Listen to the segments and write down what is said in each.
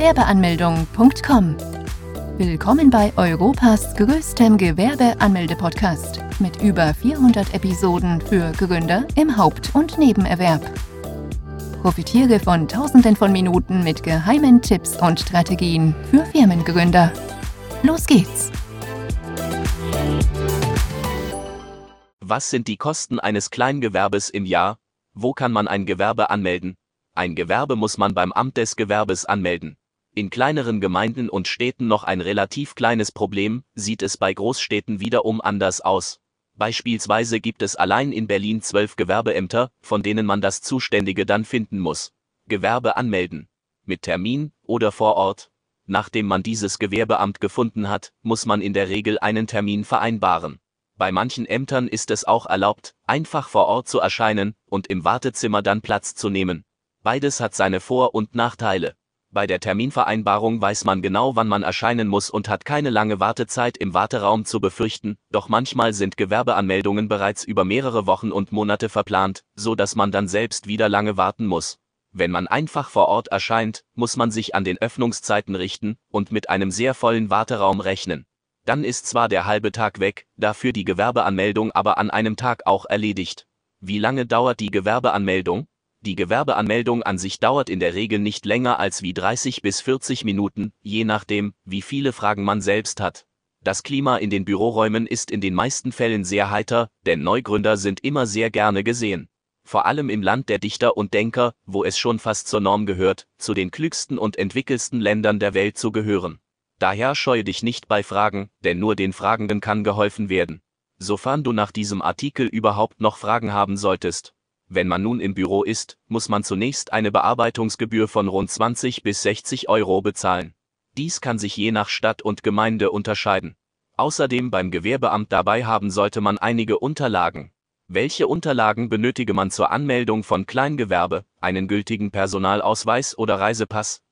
Gewerbeanmeldung.com. Willkommen bei Europas größtem Gewerbeanmelde-Podcast mit über 400 Episoden für Gründer im Haupt- und Nebenerwerb. Profitiere von Tausenden von Minuten mit geheimen Tipps und Strategien für Firmengründer. Los geht's! Was sind die Kosten eines Kleingewerbes im Jahr? Wo kann man ein Gewerbe anmelden? Ein Gewerbe muss man beim Amt des Gewerbes anmelden. In kleineren Gemeinden und Städten noch ein relativ kleines Problem, sieht es bei Großstädten wiederum anders aus. Beispielsweise gibt es allein in Berlin zwölf Gewerbeämter, von denen man das Zuständige dann finden muss. Gewerbe anmelden. Mit Termin oder vor Ort. Nachdem man dieses Gewerbeamt gefunden hat, muss man in der Regel einen Termin vereinbaren. Bei manchen Ämtern ist es auch erlaubt, einfach vor Ort zu erscheinen und im Wartezimmer dann Platz zu nehmen. Beides hat seine Vor- und Nachteile. Bei der Terminvereinbarung weiß man genau, wann man erscheinen muss und hat keine lange Wartezeit im Warteraum zu befürchten, doch manchmal sind Gewerbeanmeldungen bereits über mehrere Wochen und Monate verplant, so dass man dann selbst wieder lange warten muss. Wenn man einfach vor Ort erscheint, muss man sich an den Öffnungszeiten richten und mit einem sehr vollen Warteraum rechnen. Dann ist zwar der halbe Tag weg, dafür die Gewerbeanmeldung aber an einem Tag auch erledigt. Wie lange dauert die Gewerbeanmeldung? Die Gewerbeanmeldung an sich dauert in der Regel nicht länger als wie 30 bis 40 Minuten, je nachdem, wie viele Fragen man selbst hat. Das Klima in den Büroräumen ist in den meisten Fällen sehr heiter, denn Neugründer sind immer sehr gerne gesehen. Vor allem im Land der Dichter und Denker, wo es schon fast zur Norm gehört, zu den klügsten und entwickelsten Ländern der Welt zu gehören. Daher scheue dich nicht bei Fragen, denn nur den Fragenden kann geholfen werden. Sofern du nach diesem Artikel überhaupt noch Fragen haben solltest. Wenn man nun im Büro ist, muss man zunächst eine Bearbeitungsgebühr von rund 20 bis 60 Euro bezahlen. Dies kann sich je nach Stadt und Gemeinde unterscheiden. Außerdem beim Gewerbeamt dabei haben sollte man einige Unterlagen. Welche Unterlagen benötige man zur Anmeldung von Kleingewerbe, einen gültigen Personalausweis oder Reisepass,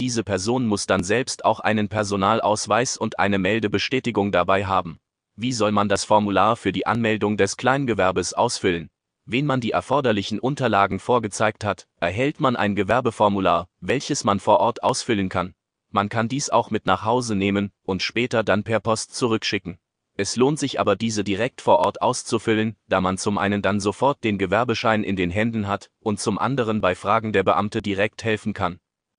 Diese Person muss dann selbst auch einen Personalausweis und eine Meldebestätigung dabei haben. Wie soll man das Formular für die Anmeldung des Kleingewerbes ausfüllen? Wenn man die erforderlichen Unterlagen vorgezeigt hat, erhält man ein Gewerbeformular, welches man vor Ort ausfüllen kann. Man kann dies auch mit nach Hause nehmen und später dann per Post zurückschicken. Es lohnt sich aber diese direkt vor Ort auszufüllen, da man zum einen dann sofort den Gewerbeschein in den Händen hat und zum anderen bei Fragen der Beamte direkt helfen kann.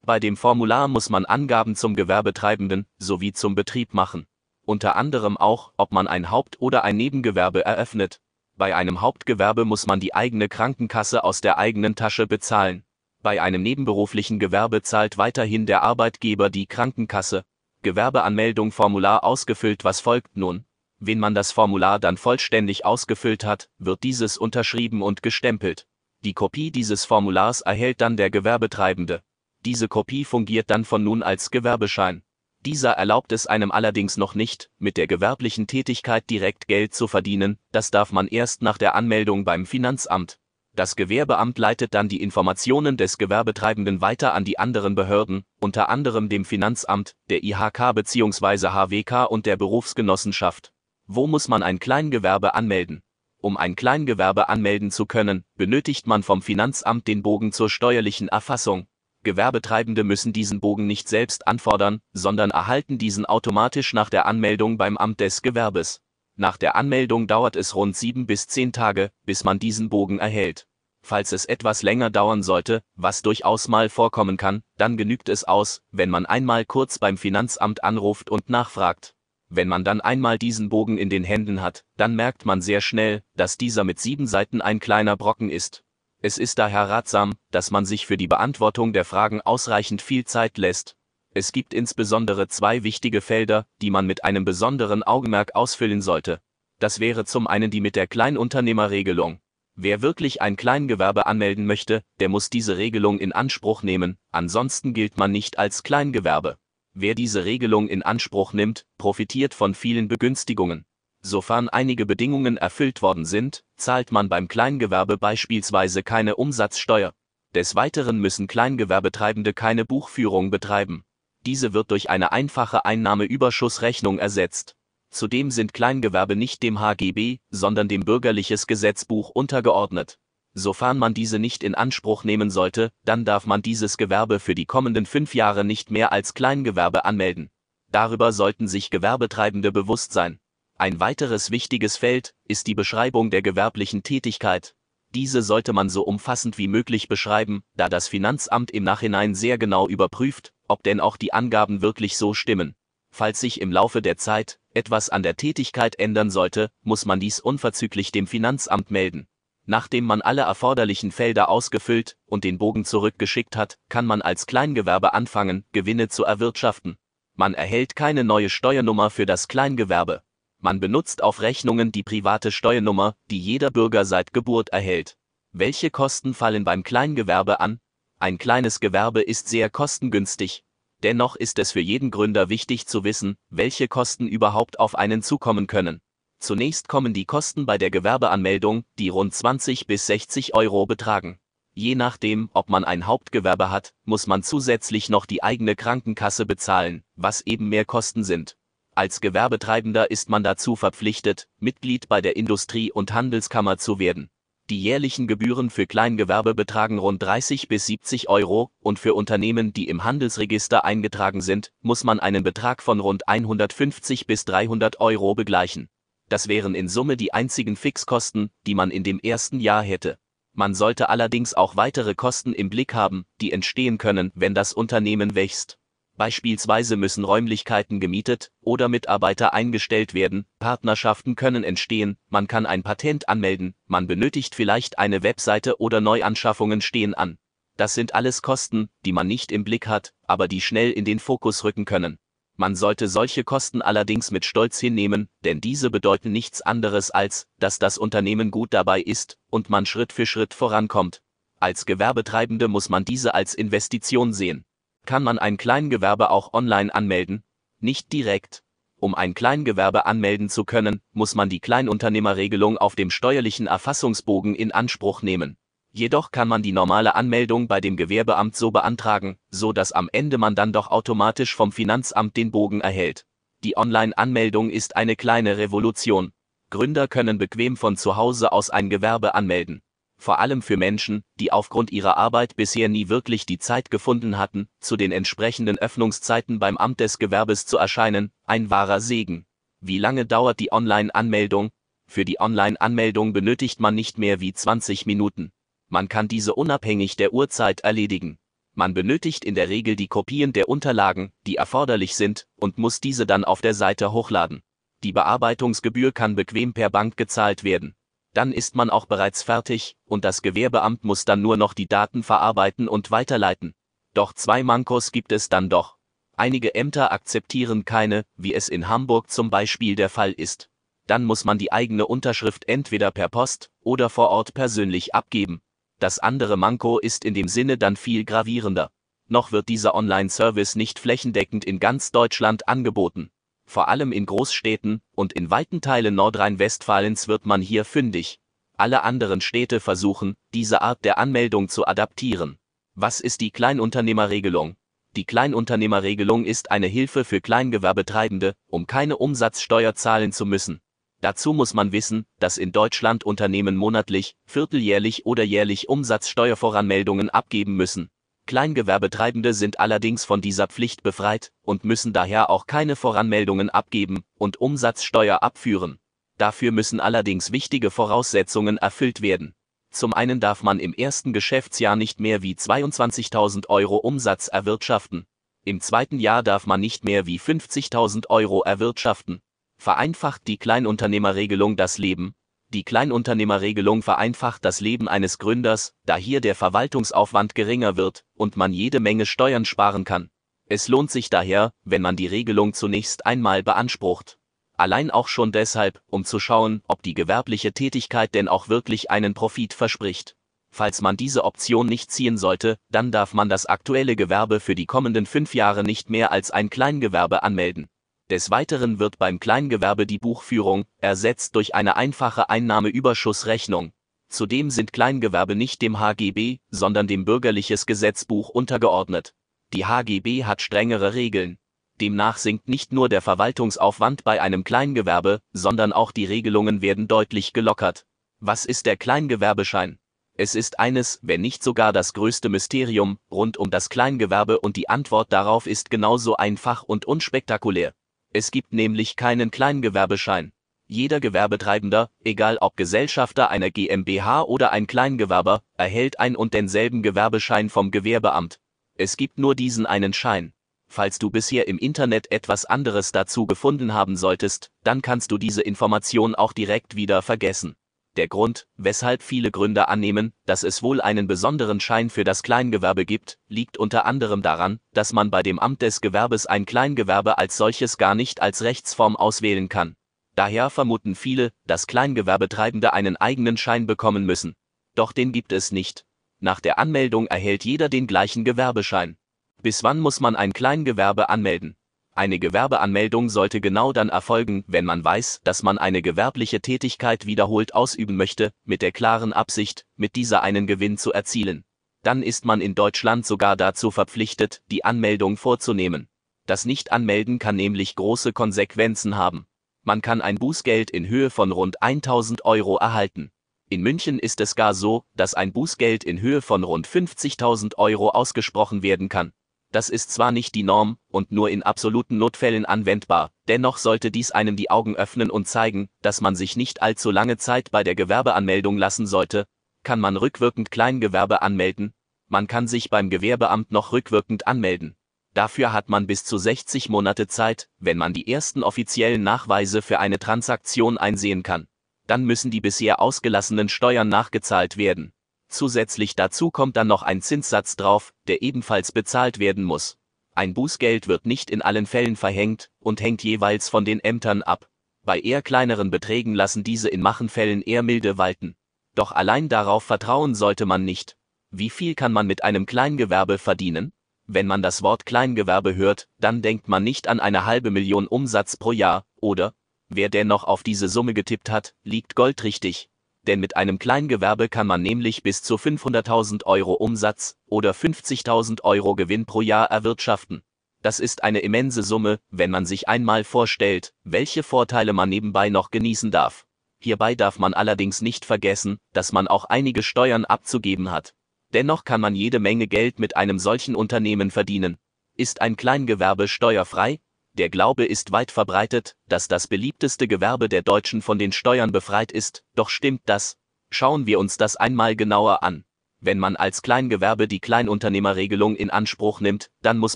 Bei dem Formular muss man Angaben zum Gewerbetreibenden sowie zum Betrieb machen. Unter anderem auch, ob man ein Haupt- oder ein Nebengewerbe eröffnet. Bei einem Hauptgewerbe muss man die eigene Krankenkasse aus der eigenen Tasche bezahlen. Bei einem nebenberuflichen Gewerbe zahlt weiterhin der Arbeitgeber die Krankenkasse. Gewerbeanmeldung Formular ausgefüllt Was folgt nun? Wenn man das Formular dann vollständig ausgefüllt hat, wird dieses unterschrieben und gestempelt. Die Kopie dieses Formulars erhält dann der Gewerbetreibende. Diese Kopie fungiert dann von nun als Gewerbeschein. Dieser erlaubt es einem allerdings noch nicht, mit der gewerblichen Tätigkeit direkt Geld zu verdienen, das darf man erst nach der Anmeldung beim Finanzamt. Das Gewerbeamt leitet dann die Informationen des Gewerbetreibenden weiter an die anderen Behörden, unter anderem dem Finanzamt, der IHK bzw. HWK und der Berufsgenossenschaft. Wo muss man ein Kleingewerbe anmelden? Um ein Kleingewerbe anmelden zu können, benötigt man vom Finanzamt den Bogen zur steuerlichen Erfassung. Gewerbetreibende müssen diesen Bogen nicht selbst anfordern, sondern erhalten diesen automatisch nach der Anmeldung beim Amt des Gewerbes. Nach der Anmeldung dauert es rund sieben bis zehn Tage, bis man diesen Bogen erhält. Falls es etwas länger dauern sollte, was durchaus mal vorkommen kann, dann genügt es aus, wenn man einmal kurz beim Finanzamt anruft und nachfragt. Wenn man dann einmal diesen Bogen in den Händen hat, dann merkt man sehr schnell, dass dieser mit sieben Seiten ein kleiner Brocken ist, es ist daher ratsam, dass man sich für die Beantwortung der Fragen ausreichend viel Zeit lässt. Es gibt insbesondere zwei wichtige Felder, die man mit einem besonderen Augenmerk ausfüllen sollte. Das wäre zum einen die mit der Kleinunternehmerregelung. Wer wirklich ein Kleingewerbe anmelden möchte, der muss diese Regelung in Anspruch nehmen, ansonsten gilt man nicht als Kleingewerbe. Wer diese Regelung in Anspruch nimmt, profitiert von vielen Begünstigungen. Sofern einige Bedingungen erfüllt worden sind, zahlt man beim Kleingewerbe beispielsweise keine Umsatzsteuer. Des Weiteren müssen Kleingewerbetreibende keine Buchführung betreiben. Diese wird durch eine einfache Einnahmeüberschussrechnung ersetzt. Zudem sind Kleingewerbe nicht dem HGB, sondern dem Bürgerliches Gesetzbuch untergeordnet. Sofern man diese nicht in Anspruch nehmen sollte, dann darf man dieses Gewerbe für die kommenden fünf Jahre nicht mehr als Kleingewerbe anmelden. Darüber sollten sich Gewerbetreibende bewusst sein. Ein weiteres wichtiges Feld ist die Beschreibung der gewerblichen Tätigkeit. Diese sollte man so umfassend wie möglich beschreiben, da das Finanzamt im Nachhinein sehr genau überprüft, ob denn auch die Angaben wirklich so stimmen. Falls sich im Laufe der Zeit etwas an der Tätigkeit ändern sollte, muss man dies unverzüglich dem Finanzamt melden. Nachdem man alle erforderlichen Felder ausgefüllt und den Bogen zurückgeschickt hat, kann man als Kleingewerbe anfangen, Gewinne zu erwirtschaften. Man erhält keine neue Steuernummer für das Kleingewerbe. Man benutzt auf Rechnungen die private Steuernummer, die jeder Bürger seit Geburt erhält. Welche Kosten fallen beim Kleingewerbe an? Ein kleines Gewerbe ist sehr kostengünstig, Dennoch ist es für jeden Gründer wichtig zu wissen, welche Kosten überhaupt auf einen zukommen können. Zunächst kommen die Kosten bei der Gewerbeanmeldung, die rund 20 bis 60 Euro betragen. Je nachdem, ob man ein Hauptgewerbe hat, muss man zusätzlich noch die eigene Krankenkasse bezahlen, was eben mehr Kosten sind. Als Gewerbetreibender ist man dazu verpflichtet, Mitglied bei der Industrie- und Handelskammer zu werden. Die jährlichen Gebühren für Kleingewerbe betragen rund 30 bis 70 Euro und für Unternehmen, die im Handelsregister eingetragen sind, muss man einen Betrag von rund 150 bis 300 Euro begleichen. Das wären in Summe die einzigen Fixkosten, die man in dem ersten Jahr hätte. Man sollte allerdings auch weitere Kosten im Blick haben, die entstehen können, wenn das Unternehmen wächst. Beispielsweise müssen Räumlichkeiten gemietet oder Mitarbeiter eingestellt werden, Partnerschaften können entstehen, man kann ein Patent anmelden, man benötigt vielleicht eine Webseite oder Neuanschaffungen stehen an. Das sind alles Kosten, die man nicht im Blick hat, aber die schnell in den Fokus rücken können. Man sollte solche Kosten allerdings mit Stolz hinnehmen, denn diese bedeuten nichts anderes als, dass das Unternehmen gut dabei ist und man Schritt für Schritt vorankommt. Als Gewerbetreibende muss man diese als Investition sehen. Kann man ein Kleingewerbe auch online anmelden? Nicht direkt. Um ein Kleingewerbe anmelden zu können, muss man die Kleinunternehmerregelung auf dem steuerlichen Erfassungsbogen in Anspruch nehmen. Jedoch kann man die normale Anmeldung bei dem Gewerbeamt so beantragen, so dass am Ende man dann doch automatisch vom Finanzamt den Bogen erhält. Die Online-Anmeldung ist eine kleine Revolution. Gründer können bequem von zu Hause aus ein Gewerbe anmelden vor allem für Menschen, die aufgrund ihrer Arbeit bisher nie wirklich die Zeit gefunden hatten, zu den entsprechenden Öffnungszeiten beim Amt des Gewerbes zu erscheinen, ein wahrer Segen. Wie lange dauert die Online-Anmeldung? Für die Online-Anmeldung benötigt man nicht mehr wie 20 Minuten. Man kann diese unabhängig der Uhrzeit erledigen. Man benötigt in der Regel die Kopien der Unterlagen, die erforderlich sind, und muss diese dann auf der Seite hochladen. Die Bearbeitungsgebühr kann bequem per Bank gezahlt werden dann ist man auch bereits fertig, und das Gewerbeamt muss dann nur noch die Daten verarbeiten und weiterleiten. Doch zwei Mankos gibt es dann doch. Einige Ämter akzeptieren keine, wie es in Hamburg zum Beispiel der Fall ist. Dann muss man die eigene Unterschrift entweder per Post oder vor Ort persönlich abgeben. Das andere Manko ist in dem Sinne dann viel gravierender. Noch wird dieser Online-Service nicht flächendeckend in ganz Deutschland angeboten vor allem in Großstädten und in weiten Teilen Nordrhein-Westfalens wird man hier fündig. Alle anderen Städte versuchen, diese Art der Anmeldung zu adaptieren. Was ist die Kleinunternehmerregelung? Die Kleinunternehmerregelung ist eine Hilfe für Kleingewerbetreibende, um keine Umsatzsteuer zahlen zu müssen. Dazu muss man wissen, dass in Deutschland Unternehmen monatlich, vierteljährlich oder jährlich Umsatzsteuervoranmeldungen abgeben müssen. Kleingewerbetreibende sind allerdings von dieser Pflicht befreit und müssen daher auch keine Voranmeldungen abgeben und Umsatzsteuer abführen. Dafür müssen allerdings wichtige Voraussetzungen erfüllt werden. Zum einen darf man im ersten Geschäftsjahr nicht mehr wie 22.000 Euro Umsatz erwirtschaften. Im zweiten Jahr darf man nicht mehr wie 50.000 Euro erwirtschaften. Vereinfacht die Kleinunternehmerregelung das Leben, die Kleinunternehmerregelung vereinfacht das Leben eines Gründers, da hier der Verwaltungsaufwand geringer wird und man jede Menge Steuern sparen kann. Es lohnt sich daher, wenn man die Regelung zunächst einmal beansprucht. Allein auch schon deshalb, um zu schauen, ob die gewerbliche Tätigkeit denn auch wirklich einen Profit verspricht. Falls man diese Option nicht ziehen sollte, dann darf man das aktuelle Gewerbe für die kommenden fünf Jahre nicht mehr als ein Kleingewerbe anmelden. Des Weiteren wird beim Kleingewerbe die Buchführung ersetzt durch eine einfache Einnahmeüberschussrechnung. Zudem sind Kleingewerbe nicht dem HGB, sondern dem Bürgerliches Gesetzbuch untergeordnet. Die HGB hat strengere Regeln. Demnach sinkt nicht nur der Verwaltungsaufwand bei einem Kleingewerbe, sondern auch die Regelungen werden deutlich gelockert. Was ist der Kleingewerbeschein? Es ist eines, wenn nicht sogar das größte Mysterium rund um das Kleingewerbe und die Antwort darauf ist genauso einfach und unspektakulär. Es gibt nämlich keinen Kleingewerbeschein. Jeder Gewerbetreibender, egal ob Gesellschafter einer GmbH oder ein Kleingewerber, erhält ein und denselben Gewerbeschein vom Gewerbeamt. Es gibt nur diesen einen Schein. Falls du bisher im Internet etwas anderes dazu gefunden haben solltest, dann kannst du diese Information auch direkt wieder vergessen. Der Grund, weshalb viele Gründer annehmen, dass es wohl einen besonderen Schein für das Kleingewerbe gibt, liegt unter anderem daran, dass man bei dem Amt des Gewerbes ein Kleingewerbe als solches gar nicht als Rechtsform auswählen kann. Daher vermuten viele, dass Kleingewerbetreibende einen eigenen Schein bekommen müssen. Doch den gibt es nicht. Nach der Anmeldung erhält jeder den gleichen Gewerbeschein. Bis wann muss man ein Kleingewerbe anmelden? Eine Gewerbeanmeldung sollte genau dann erfolgen, wenn man weiß, dass man eine gewerbliche Tätigkeit wiederholt ausüben möchte, mit der klaren Absicht, mit dieser einen Gewinn zu erzielen. Dann ist man in Deutschland sogar dazu verpflichtet, die Anmeldung vorzunehmen. Das Nicht-Anmelden kann nämlich große Konsequenzen haben. Man kann ein Bußgeld in Höhe von rund 1000 Euro erhalten. In München ist es gar so, dass ein Bußgeld in Höhe von rund 50.000 Euro ausgesprochen werden kann. Das ist zwar nicht die Norm und nur in absoluten Notfällen anwendbar, dennoch sollte dies einem die Augen öffnen und zeigen, dass man sich nicht allzu lange Zeit bei der Gewerbeanmeldung lassen sollte. Kann man rückwirkend Kleingewerbe anmelden? Man kann sich beim Gewerbeamt noch rückwirkend anmelden. Dafür hat man bis zu 60 Monate Zeit, wenn man die ersten offiziellen Nachweise für eine Transaktion einsehen kann. Dann müssen die bisher ausgelassenen Steuern nachgezahlt werden. Zusätzlich dazu kommt dann noch ein Zinssatz drauf, der ebenfalls bezahlt werden muss. Ein Bußgeld wird nicht in allen Fällen verhängt und hängt jeweils von den Ämtern ab. Bei eher kleineren Beträgen lassen diese in Machenfällen eher milde walten. Doch allein darauf vertrauen sollte man nicht. Wie viel kann man mit einem Kleingewerbe verdienen? Wenn man das Wort Kleingewerbe hört, dann denkt man nicht an eine halbe Million Umsatz pro Jahr, oder? Wer dennoch auf diese Summe getippt hat, liegt goldrichtig denn mit einem Kleingewerbe kann man nämlich bis zu 500.000 Euro Umsatz oder 50.000 Euro Gewinn pro Jahr erwirtschaften. Das ist eine immense Summe, wenn man sich einmal vorstellt, welche Vorteile man nebenbei noch genießen darf. Hierbei darf man allerdings nicht vergessen, dass man auch einige Steuern abzugeben hat. Dennoch kann man jede Menge Geld mit einem solchen Unternehmen verdienen. Ist ein Kleingewerbe steuerfrei? Der Glaube ist weit verbreitet, dass das beliebteste Gewerbe der Deutschen von den Steuern befreit ist, doch stimmt das? Schauen wir uns das einmal genauer an. Wenn man als Kleingewerbe die Kleinunternehmerregelung in Anspruch nimmt, dann muss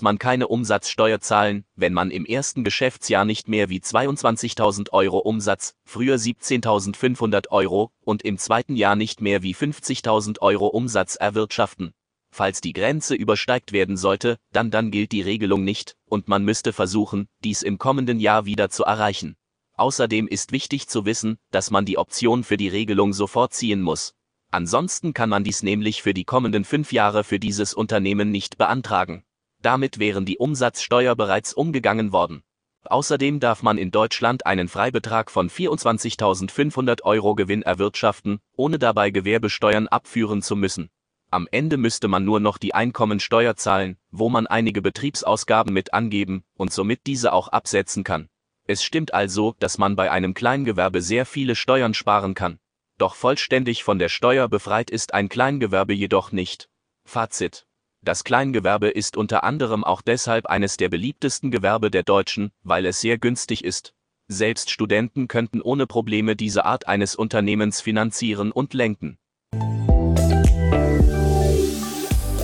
man keine Umsatzsteuer zahlen, wenn man im ersten Geschäftsjahr nicht mehr wie 22.000 Euro Umsatz, früher 17.500 Euro, und im zweiten Jahr nicht mehr wie 50.000 Euro Umsatz erwirtschaften. Falls die Grenze übersteigt werden sollte, dann dann gilt die Regelung nicht, und man müsste versuchen, dies im kommenden Jahr wieder zu erreichen. Außerdem ist wichtig zu wissen, dass man die Option für die Regelung sofort ziehen muss. Ansonsten kann man dies nämlich für die kommenden fünf Jahre für dieses Unternehmen nicht beantragen. Damit wären die Umsatzsteuer bereits umgegangen worden. Außerdem darf man in Deutschland einen Freibetrag von 24.500 Euro Gewinn erwirtschaften, ohne dabei Gewerbesteuern abführen zu müssen. Am Ende müsste man nur noch die Einkommensteuer zahlen, wo man einige Betriebsausgaben mit angeben und somit diese auch absetzen kann. Es stimmt also, dass man bei einem Kleingewerbe sehr viele Steuern sparen kann. Doch vollständig von der Steuer befreit ist ein Kleingewerbe jedoch nicht. Fazit. Das Kleingewerbe ist unter anderem auch deshalb eines der beliebtesten Gewerbe der Deutschen, weil es sehr günstig ist. Selbst Studenten könnten ohne Probleme diese Art eines Unternehmens finanzieren und lenken.